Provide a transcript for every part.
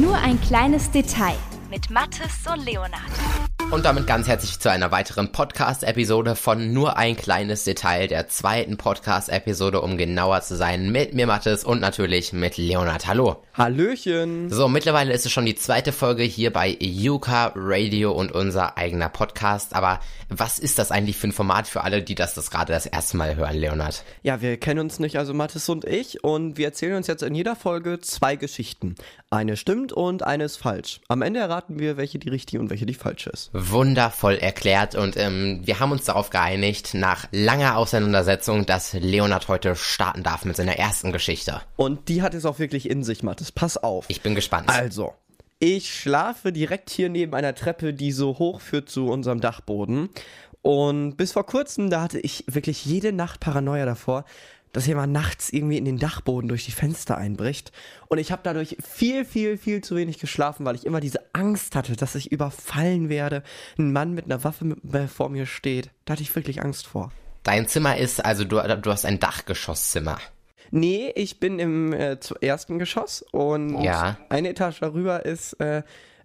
Nur ein kleines Detail mit Mathis und Leonard. Und damit ganz herzlich zu einer weiteren Podcast-Episode von Nur ein kleines Detail, der zweiten Podcast-Episode, um genauer zu sein, mit mir Mathis und natürlich mit Leonard. Hallo. Hallöchen. So, mittlerweile ist es schon die zweite Folge hier bei Yuka Radio und unser eigener Podcast. Aber was ist das eigentlich für ein Format für alle, die das, das gerade das erste Mal hören, Leonard? Ja, wir kennen uns nicht, also Mathis und ich, und wir erzählen uns jetzt in jeder Folge zwei Geschichten. Eine stimmt und eine ist falsch. Am Ende erraten wir, welche die richtige und welche die falsche ist. Wundervoll erklärt und ähm, wir haben uns darauf geeinigt, nach langer Auseinandersetzung, dass Leonard heute starten darf mit seiner ersten Geschichte. Und die hat es auch wirklich in sich, Mathis. Pass auf. Ich bin gespannt. Also, ich schlafe direkt hier neben einer Treppe, die so hoch führt zu unserem Dachboden. Und bis vor kurzem, da hatte ich wirklich jede Nacht Paranoia davor, dass jemand nachts irgendwie in den Dachboden durch die Fenster einbricht. Und ich habe dadurch viel, viel, viel zu wenig geschlafen, weil ich immer diese Angst hatte, dass ich überfallen werde. Ein Mann mit einer Waffe vor mir steht. Da hatte ich wirklich Angst vor. Dein Zimmer ist, also du, du hast ein Dachgeschosszimmer. Nee, ich bin im äh, ersten Geschoss und Ja. eine Etage darüber ist äh,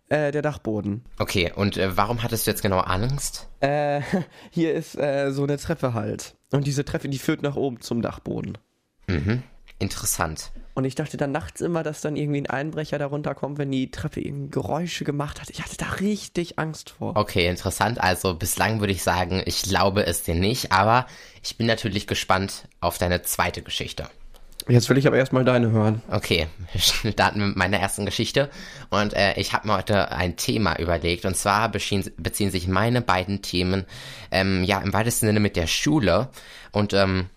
äh, der Dachboden. Okay, und äh, warum hattest du jetzt genau Angst? Äh, hier ist äh, so eine Treppe halt. Und diese Treppe, die führt nach oben zum Dachboden. Interessant. Und ich dachte dann nachts immer, dass dann irgendwie ein Einbrecher darunter kommt, wenn die Treppe irgendwie Geräusche gemacht hat. Ich hatte da richtig Angst vor. Okay, interessant. Also bislang würde ich sagen, ich glaube es dir nicht, aber ich bin natürlich gespannt auf deine zweite Geschichte. Jetzt will ich aber erstmal deine hören. Okay, wir starten mit meiner ersten Geschichte. Und äh, ich habe mir heute ein Thema überlegt. Und zwar beziehen, beziehen sich meine beiden Themen ähm, ja im weitesten Sinne mit der Schule. Und ähm,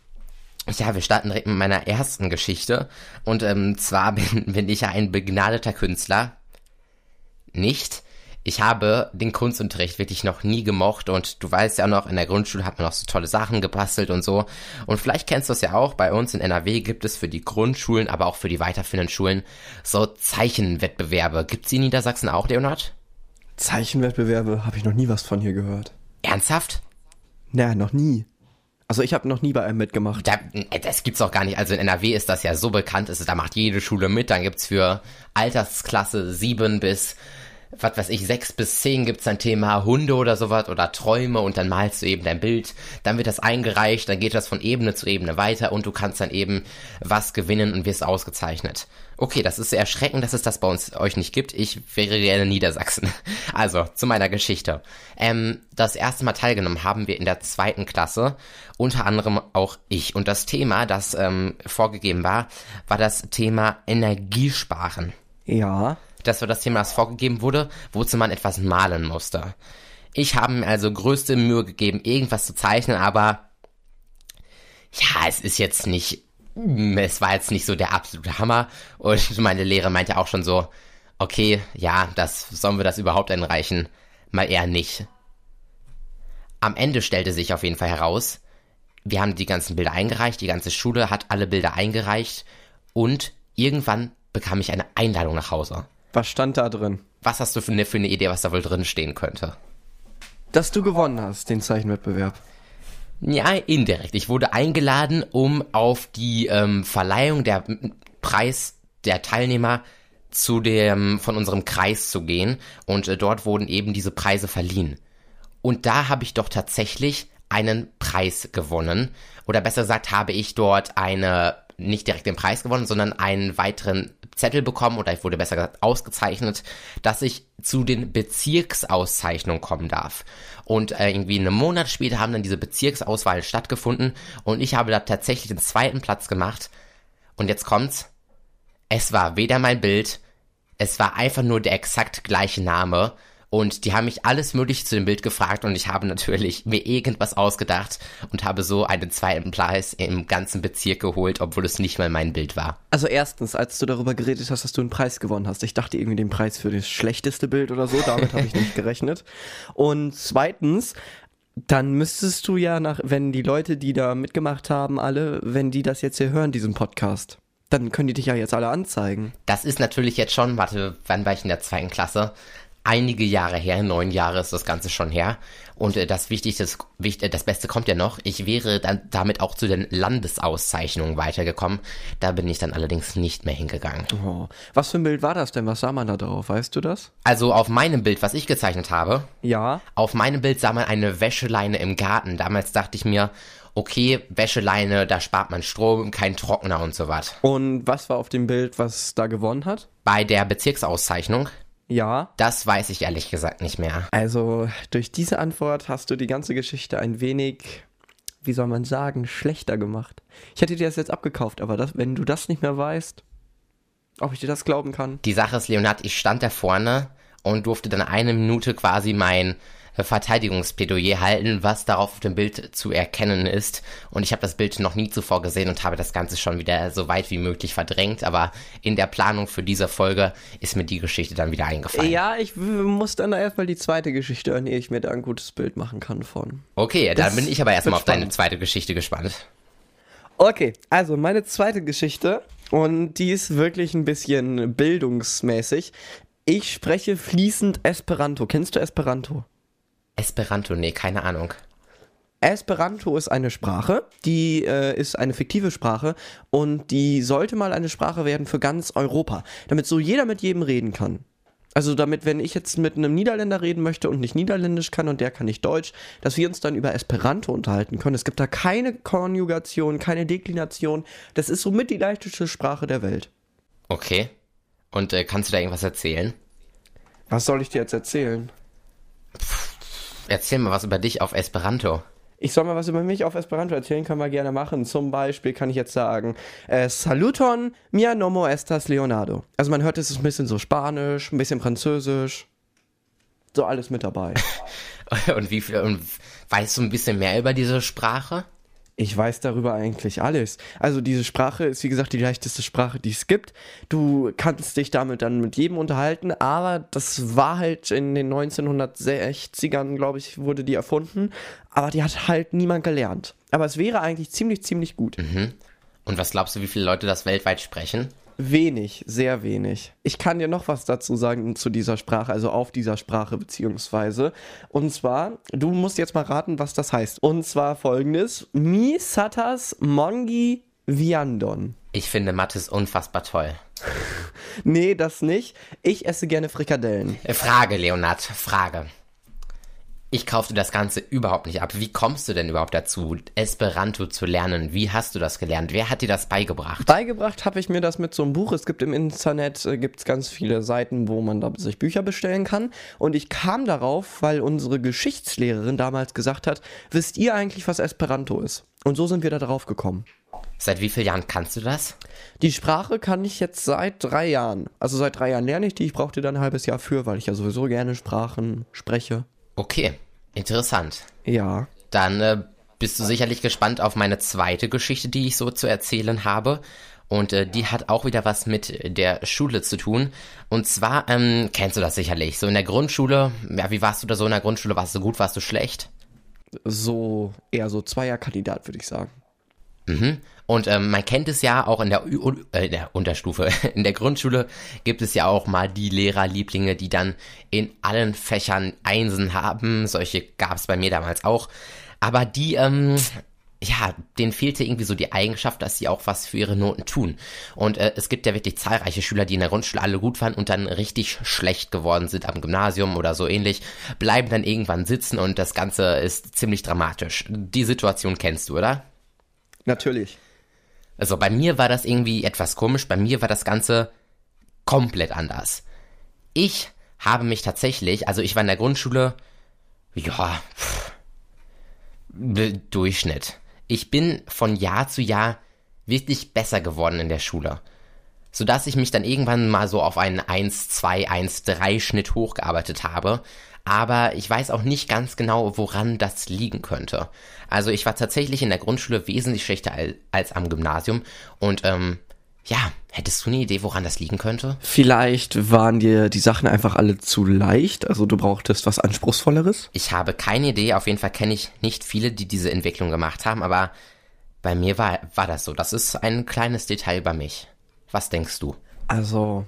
ja, wir starten direkt mit meiner ersten Geschichte. Und ähm, zwar bin, bin ich ja ein begnadeter Künstler, nicht. Ich habe den Kunstunterricht wirklich noch nie gemocht und du weißt ja noch, in der Grundschule hat man noch so tolle Sachen gebastelt und so. Und vielleicht kennst du es ja auch, bei uns in NRW gibt es für die Grundschulen, aber auch für die weiterführenden Schulen so Zeichenwettbewerbe. Gibt's die in Niedersachsen auch, Leonard? Zeichenwettbewerbe habe ich noch nie was von hier gehört. Ernsthaft? Naja, noch nie. Also ich habe noch nie bei einem mitgemacht. Da, äh, das gibt's auch gar nicht. Also in NRW ist das ja so bekannt, ist, da macht jede Schule mit. Dann gibt's für Altersklasse 7 bis, was weiß ich, 6 bis 10 gibt's ein Thema Hunde oder sowas oder Träume und dann malst du eben dein Bild. Dann wird das eingereicht, dann geht das von Ebene zu Ebene weiter und du kannst dann eben was gewinnen und wirst ausgezeichnet. Okay, das ist sehr erschreckend, dass es das bei uns euch nicht gibt. Ich wäre gerne Niedersachsen. Also, zu meiner Geschichte. Ähm, das erste Mal teilgenommen haben wir in der zweiten Klasse, unter anderem auch ich. Und das Thema, das ähm, vorgegeben war, war das Thema Energiesparen. Ja. Das war das Thema, das vorgegeben wurde, wozu man etwas malen musste. Ich habe mir also größte Mühe gegeben, irgendwas zu zeichnen, aber ja, es ist jetzt nicht, es war jetzt nicht so der absolute Hammer. Und meine Lehrer meinte auch schon so, okay, ja, das, sollen wir das überhaupt einreichen? Mal eher nicht. Am Ende stellte sich auf jeden Fall heraus, wir haben die ganzen Bilder eingereicht, die ganze Schule hat alle Bilder eingereicht und irgendwann bekam ich eine Einladung nach Hause. Was stand da drin? Was hast du für eine, für eine Idee, was da wohl drin stehen könnte? Dass du gewonnen hast, den Zeichenwettbewerb. Ja, indirekt. Ich wurde eingeladen, um auf die ähm, Verleihung der Preis der Teilnehmer zu dem von unserem Kreis zu gehen und äh, dort wurden eben diese Preise verliehen. Und da habe ich doch tatsächlich einen Preis gewonnen oder besser gesagt habe ich dort eine nicht direkt den Preis gewonnen, sondern einen weiteren Zettel bekommen oder ich wurde besser gesagt ausgezeichnet, dass ich zu den Bezirksauszeichnungen kommen darf. Und äh, irgendwie einen Monat später haben dann diese Bezirksauswahlen stattgefunden und ich habe da tatsächlich den zweiten Platz gemacht. Und jetzt kommt's. Es war weder mein Bild, es war einfach nur der exakt gleiche Name. Und die haben mich alles mögliche zu dem Bild gefragt und ich habe natürlich mir irgendwas ausgedacht und habe so einen zweiten Preis im ganzen Bezirk geholt, obwohl es nicht mal mein Bild war. Also erstens, als du darüber geredet hast, dass du einen Preis gewonnen hast. Ich dachte irgendwie den Preis für das schlechteste Bild oder so. Damit habe ich nicht gerechnet. Und zweitens, dann müsstest du ja nach, wenn die Leute, die da mitgemacht haben, alle, wenn die das jetzt hier hören, diesen Podcast, dann können die dich ja jetzt alle anzeigen. Das ist natürlich jetzt schon, warte, wann war ich in der zweiten Klasse? Einige Jahre her, neun Jahre ist das Ganze schon her. Und äh, das Wichtigste, wichtig, das Beste kommt ja noch. Ich wäre dann damit auch zu den Landesauszeichnungen weitergekommen. Da bin ich dann allerdings nicht mehr hingegangen. Oh. Was für ein Bild war das denn? Was sah man da drauf? Weißt du das? Also auf meinem Bild, was ich gezeichnet habe, Ja. auf meinem Bild sah man eine Wäscheleine im Garten. Damals dachte ich mir, okay, Wäscheleine, da spart man Strom, kein Trockner und so was. Und was war auf dem Bild, was da gewonnen hat? Bei der Bezirksauszeichnung, Ja. das weiß ich ehrlich gesagt nicht mehr. Also durch diese Antwort hast du die ganze Geschichte ein wenig, wie soll man sagen, schlechter gemacht. Ich hätte dir das jetzt abgekauft, aber das, wenn du das nicht mehr weißt, ob ich dir das glauben kann. Die Sache ist, Leonard, ich stand da vorne und durfte dann eine Minute quasi mein Verteidigungsplädoyer halten, was darauf auf dem Bild zu erkennen ist. Und ich habe das Bild noch nie zuvor gesehen und habe das Ganze schon wieder so weit wie möglich verdrängt. Aber in der Planung für diese Folge ist mir die Geschichte dann wieder eingefallen. Ja, ich muss dann erstmal die zweite Geschichte hören, ehe ich mir da ein gutes Bild machen kann von. Okay, dann Das bin ich aber erstmal auf deine zweite Geschichte gespannt. Okay, also meine zweite Geschichte und die ist wirklich ein bisschen bildungsmäßig. Ich spreche fließend Esperanto. Kennst du Esperanto? Esperanto, nee, keine Ahnung. Esperanto ist eine Sprache, die äh, ist eine fiktive Sprache und die sollte mal eine Sprache werden für ganz Europa, damit so jeder mit jedem reden kann. Also damit, wenn ich jetzt mit einem Niederländer reden möchte und nicht Niederländisch kann und der kann nicht Deutsch, dass wir uns dann über Esperanto unterhalten können. Es gibt da keine Konjugation, keine Deklination. Das ist somit die leichteste Sprache der Welt. Okay. Und äh, kannst du da irgendwas erzählen? Was soll ich dir jetzt erzählen? Erzähl mal was über dich auf Esperanto. Ich soll mal was über mich auf Esperanto erzählen, können wir gerne machen. Zum Beispiel kann ich jetzt sagen, äh, Saluton, mia nomo estas Leonardo. Also man hört, es ist ein bisschen so Spanisch, ein bisschen Französisch. So alles mit dabei. Und wie viel, und weißt du ein bisschen mehr über diese Sprache? Ich weiß darüber eigentlich alles. Also diese Sprache ist wie gesagt die leichteste Sprache, die es gibt. Du kannst dich damit dann mit jedem unterhalten, aber das war halt in den 1960ern, glaube ich, wurde die erfunden. Aber die hat halt niemand gelernt. Aber es wäre eigentlich ziemlich, ziemlich gut. Und was glaubst du, wie viele Leute das weltweit sprechen? Wenig, sehr wenig. Ich kann dir noch was dazu sagen zu dieser Sprache, also auf dieser Sprache beziehungsweise. Und zwar, du musst jetzt mal raten, was das heißt. Und zwar folgendes: Mi satas mongi viandon. Ich finde Mathis unfassbar toll. Nee, das nicht. Ich esse gerne Frikadellen. Äh, Frage, Leonard, Frage. Ich kaufte das Ganze überhaupt nicht ab. Wie kommst du denn überhaupt dazu, Esperanto zu lernen? Wie hast du das gelernt? Wer hat dir das beigebracht? Beigebracht habe ich mir das mit so einem Buch. Es gibt im Internet äh, gibt's ganz viele Seiten, wo man da sich Bücher bestellen kann. Und ich kam darauf, weil unsere Geschichtslehrerin damals gesagt hat, wisst ihr eigentlich, was Esperanto ist? Und so sind wir da drauf gekommen. Seit wie vielen Jahren kannst du das? Die Sprache kann ich jetzt seit drei Jahren. Also seit drei Jahren lerne ich die. Ich brauchte dann ein halbes Jahr für, weil ich ja sowieso gerne Sprachen spreche. Okay, interessant. Ja. Dann äh, bist du sicherlich gespannt auf meine zweite Geschichte, die ich so zu erzählen habe. Und äh, die hat auch wieder was mit der Schule zu tun. Und zwar, ähm, kennst du das sicherlich, so in der Grundschule, ja, wie warst du da so in der Grundschule? Warst du gut, warst du schlecht? So eher so Zweierkandidat, würde ich sagen. Mhm. Und ähm, man kennt es ja auch in der, Un- äh, in der Unterstufe. In der Grundschule gibt es ja auch mal die Lehrerlieblinge, die dann in allen Fächern Einsen haben. Solche gab es bei mir damals auch. Aber die, ähm, ja, denen fehlte irgendwie so die Eigenschaft, dass sie auch was für ihre Noten tun. Und äh, es gibt ja wirklich zahlreiche Schüler, die in der Grundschule alle gut waren und dann richtig schlecht geworden sind am Gymnasium oder so ähnlich, bleiben dann irgendwann sitzen und das Ganze ist ziemlich dramatisch. Die Situation kennst du, oder? Natürlich. Also bei mir war das irgendwie etwas komisch. Bei mir war das Ganze komplett anders. Ich habe mich tatsächlich, also ich war in der Grundschule, ja, pff, Durchschnitt. Ich bin von Jahr zu Jahr wirklich besser geworden in der Schule. Sodass ich mich dann irgendwann mal so auf einen 1, 2, 1, 3 Schnitt hochgearbeitet habe. Aber ich weiß auch nicht ganz genau, woran das liegen könnte. Also ich war tatsächlich in der Grundschule wesentlich schlechter al- als am Gymnasium. Und ähm, ja, hättest du eine Idee, woran das liegen könnte? Vielleicht waren dir die Sachen einfach alle zu leicht, also du brauchtest was Anspruchsvolleres. Ich habe keine Idee. Auf jeden Fall kenne ich nicht viele, die diese Entwicklung gemacht haben. Aber bei mir war, war das so. Das ist ein kleines Detail über mich. Was denkst du? Also,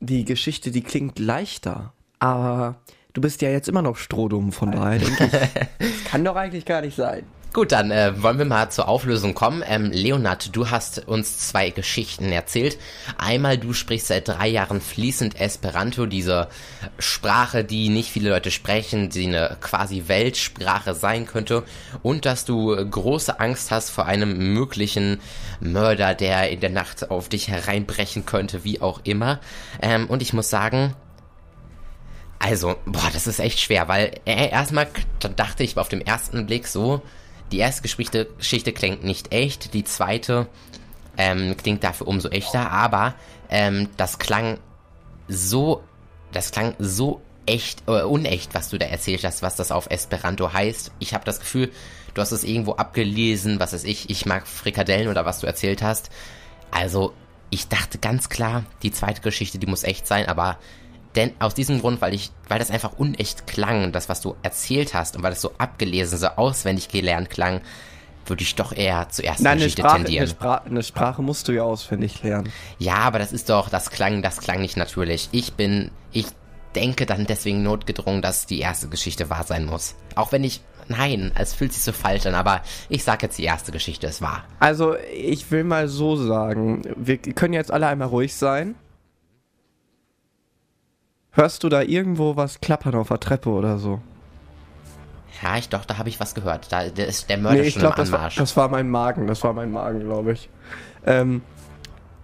die Geschichte, die klingt leichter Aber du bist ja jetzt immer noch strohdumm, von daher denke ich, das kann doch eigentlich gar nicht sein. Gut, dann äh, wollen wir mal zur Auflösung kommen. Ähm, Leonard, du hast uns zwei Geschichten erzählt. Einmal, du sprichst seit drei Jahren fließend Esperanto, diese Sprache, die nicht viele Leute sprechen, die eine quasi Weltsprache sein könnte. Und dass du große Angst hast vor einem möglichen Mörder, der in der Nacht auf dich hereinbrechen könnte, wie auch immer. Ähm, und ich muss sagen, also, boah, das ist echt schwer, weil äh, erstmal dachte ich auf dem ersten Blick so, die erste Geschichte, Geschichte klingt nicht echt, die zweite ähm, klingt dafür umso echter, aber ähm, das klang so, das klang so echt, äh, unecht, was du da erzählt hast, was das auf Esperanto heißt. Ich habe das Gefühl, du hast es irgendwo abgelesen, was weiß ich, ich mag Frikadellen oder was du erzählt hast. Also, ich dachte ganz klar, die zweite Geschichte, die muss echt sein, aber denn aus diesem Grund, weil ich, weil das einfach unecht klang, das, was du erzählt hast und weil es so abgelesen, so auswendig gelernt klang, würde ich doch eher zur ersten Nein, Geschichte eine Sprache, tendieren. Eine, Spra eine Sprache musst du ja auswendig lernen. Ja, aber das ist doch, das klang, das klang nicht natürlich. Ich bin, ich denke dann deswegen notgedrungen, dass die erste Geschichte wahr sein muss. Auch wenn ich, nein, es fühlt sich so falsch an, aber ich sag jetzt, die erste Geschichte ist wahr. Also, ich will mal so sagen, wir können jetzt alle einmal ruhig sein. Hörst du da irgendwo was klappern auf der Treppe oder so? Ja, ich doch, da habe ich was gehört. Da, da ist der Mörder Nee, ich schon glaube, im das, war- Anmarsch. das war mein Magen. Das war mein Magen, glaube ich. Ähm,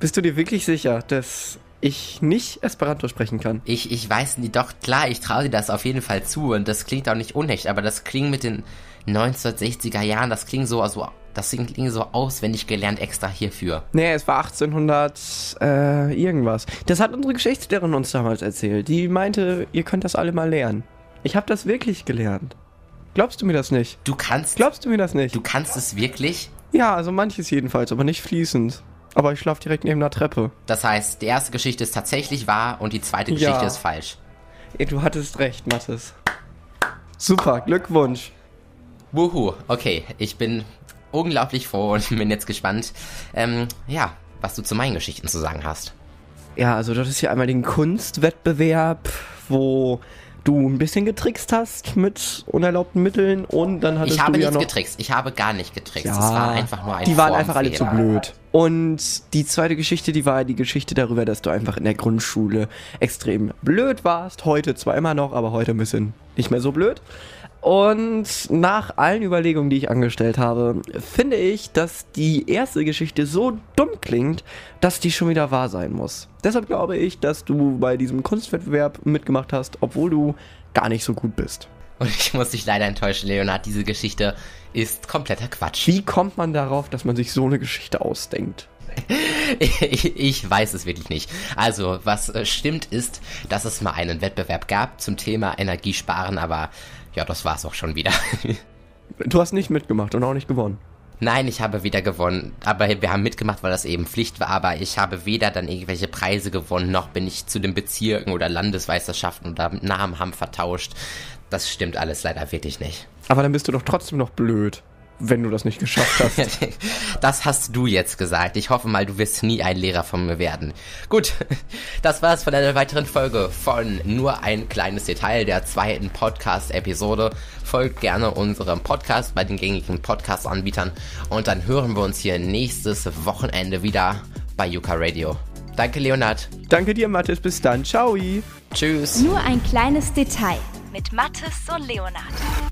bist du dir wirklich sicher, dass ich nicht Esperanto sprechen kann? Ich, ich weiß nicht, doch klar, ich traue dir das auf jeden Fall zu und das klingt auch nicht unecht, aber das klingt mit den 1960er Jahren, das klingt so, also, das klingt so auswendig gelernt extra hierfür. Nee, es war 1800 äh, irgendwas. Das hat unsere Geschichtslehrerin uns damals erzählt. Die meinte, ihr könnt das alle mal lernen. Ich habe das wirklich gelernt. Glaubst du mir das nicht? Du kannst, Glaubst du mir das nicht? du kannst es wirklich? Ja, also manches jedenfalls, aber nicht fließend. Aber ich schlaf direkt neben der Treppe. Das heißt, die erste Geschichte ist tatsächlich wahr und die zweite Geschichte Ja. ist falsch. Ey, du hattest recht, Mathis. Super, Glückwunsch. Wuhu, okay, ich bin unglaublich froh und bin jetzt gespannt, ähm, ja, was du zu meinen Geschichten zu sagen hast. Ja, also das ist hier einmal den Kunstwettbewerb, wo du ein bisschen getrickst hast mit unerlaubten Mitteln und dann hattest Ich habe du ja nichts noch... getrickst, ich habe gar nicht getrickst. Ja, es war einfach nur ein Die waren einfach alle zu blöd. Und die zweite Geschichte, die war die Geschichte darüber, dass du einfach in der Grundschule extrem blöd warst. Heute zwar immer noch, aber heute ein bisschen nicht mehr so blöd. Und nach allen Überlegungen, die ich angestellt habe, finde ich, dass die erste Geschichte so dumm klingt, dass die schon wieder wahr sein muss. Deshalb glaube ich, dass du bei diesem Kunstwettbewerb mitgemacht hast, obwohl du gar nicht so gut bist. Und ich muss dich leider enttäuschen, Leonard, diese Geschichte ist kompletter Quatsch. Wie kommt man darauf, dass man sich so eine Geschichte ausdenkt? Ich, ich weiß es wirklich nicht. Also, was äh, stimmt ist, dass es mal einen Wettbewerb gab zum Thema Energiesparen, aber ja, das war's auch schon wieder. Du hast nicht mitgemacht und auch nicht gewonnen. Nein, ich habe weder gewonnen, aber wir haben mitgemacht, weil das eben Pflicht war, aber ich habe weder dann irgendwelche Preise gewonnen, noch bin ich zu den Bezirken oder Landesmeisterschaften oder Namen haben vertauscht. Das stimmt alles leider wirklich nicht. Aber dann bist du doch trotzdem noch blöd, wenn du das nicht geschafft hast. Das hast du jetzt gesagt. Ich hoffe mal, du wirst nie ein Lehrer von mir werden. Gut, das war's von einer weiteren Folge von Nur ein kleines Detail der zweiten Podcast-Episode. Folgt gerne unserem Podcast bei den gängigen Podcast-Anbietern und dann hören wir uns hier nächstes Wochenende wieder bei Yuka Radio. Danke, Leonard. Danke dir, Mathis. Bis dann. Ciao. Tschüss. Nur ein kleines Detail mit Mathis und Leonard.